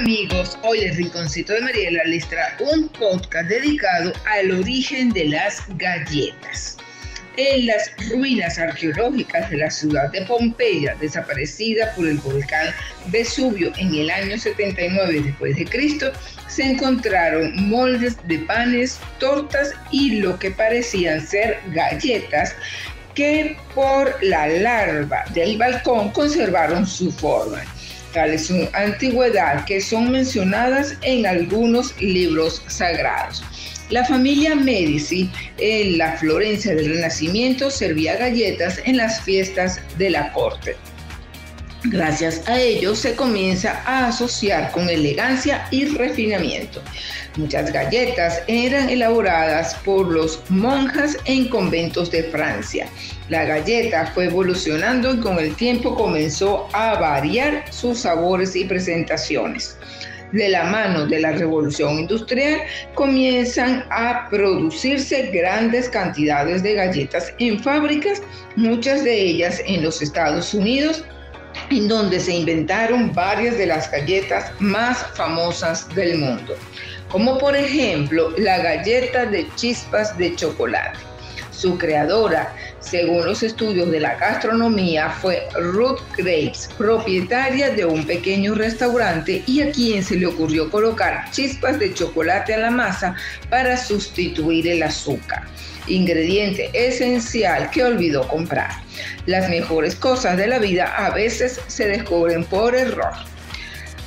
amigos, hoy el Rinconcito de Mariela les trae un podcast dedicado al origen de las galletas. En las ruinas arqueológicas de la ciudad de Pompeya, desaparecida por el volcán Vesubio en el año 79 después de Cristo, se encontraron moldes de panes, tortas y lo que parecían ser galletas que por la larva del balcón conservaron su forma tales su antigüedad que son mencionadas en algunos libros sagrados. La familia Medici en la Florencia del Renacimiento servía galletas en las fiestas de la corte. Gracias a ello se comienza a asociar con elegancia y refinamiento. Muchas galletas eran elaboradas por los monjas en conventos de Francia. La galleta fue evolucionando y con el tiempo comenzó a variar sus sabores y presentaciones. De la mano de la revolución industrial comienzan a producirse grandes cantidades de galletas en fábricas, muchas de ellas en los Estados Unidos, en donde se inventaron varias de las galletas más famosas del mundo como por ejemplo la galleta de chispas de chocolate. Su creadora, según los estudios de la gastronomía, fue Ruth Graves, propietaria de un pequeño restaurante y a quien se le ocurrió colocar chispas de chocolate a la masa para sustituir el azúcar, ingrediente esencial que olvidó comprar. Las mejores cosas de la vida a veces se descubren por error.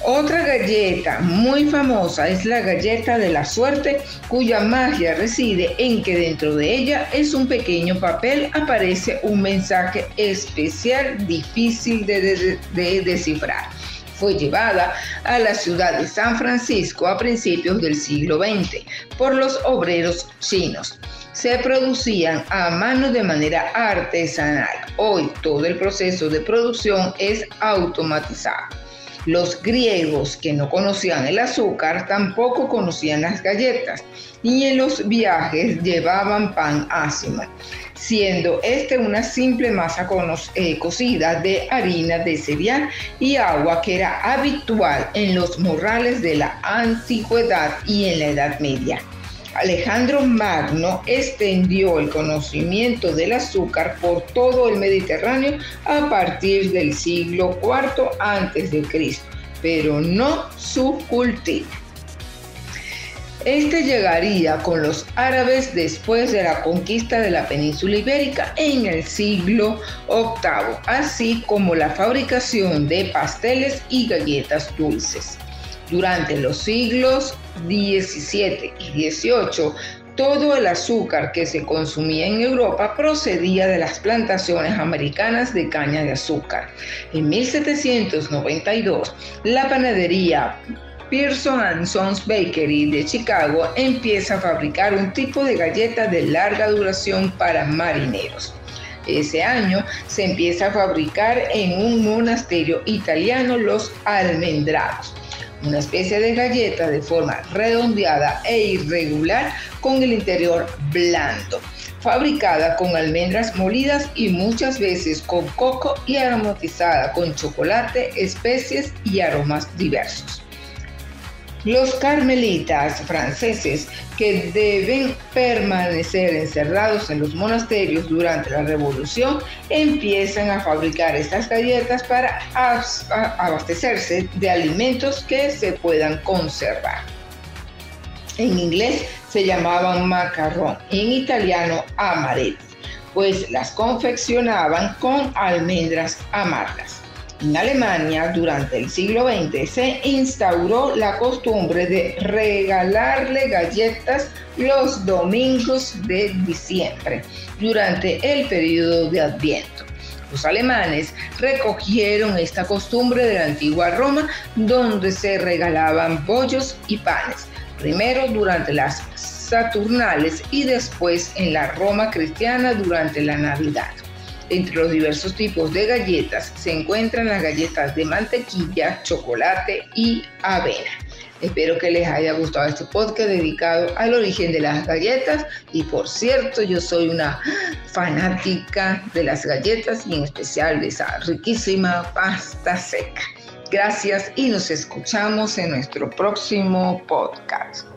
Otra galleta muy famosa es la galleta de la suerte, cuya magia reside en que dentro de ella es un pequeño papel, aparece un mensaje especial difícil de, descifrar. Fue llevada a la ciudad de San Francisco a principios del siglo XX por los obreros chinos se producían a mano de manera artesanal. Hoy todo el proceso de producción es automatizado. Los griegos que no conocían el azúcar tampoco conocían las galletas y en los viajes llevaban pan ácima, siendo este una simple masa eh, cocida de harina de cereal y agua que era habitual en los morrales de la antigüedad y en la Edad Media. Alejandro Magno extendió el conocimiento del azúcar por todo el Mediterráneo a partir del siglo IV a.C., pero no su cultivo. Este llegaría con los árabes después de la conquista de la península ibérica en el siglo VIII, así como la fabricación de pasteles y galletas dulces. Durante los siglos XVII y XVIII, todo el azúcar que se consumía en Europa procedía de las plantaciones americanas de caña de azúcar. En 1792, la panadería Pearson Sons Bakery de Chicago empieza a fabricar un tipo de galleta de larga duración para marineros. Ese año se empieza a fabricar en un monasterio italiano los almendrados una especie de galleta de forma redondeada e irregular con el interior blando, fabricada con almendras molidas y muchas veces con coco y aromatizada con chocolate, especies y aromas diversos. Los carmelitas franceses que deben permanecer encerrados en los monasterios durante la revolución empiezan a fabricar estas galletas para abastecerse de alimentos que se puedan conservar. En inglés se llamaban macarrón, en italiano amaretti, pues las confeccionaban con almendras amargas. En Alemania, durante el siglo XX, se instauró la costumbre de regalarle galletas los domingos de diciembre, durante el periodo de Adviento. Los alemanes recogieron esta costumbre de la antigua Roma, donde se regalaban bollos y panes, primero durante las Saturnales y después en la Roma cristiana durante la Navidad. Entre los diversos tipos de galletas se encuentran las galletas de mantequilla, chocolate y avena. Espero que les haya gustado este podcast dedicado al origen de las galletas y por cierto yo soy una fanática de las galletas y en especial de esa riquísima pasta seca. Gracias y nos escuchamos en nuestro próximo podcast.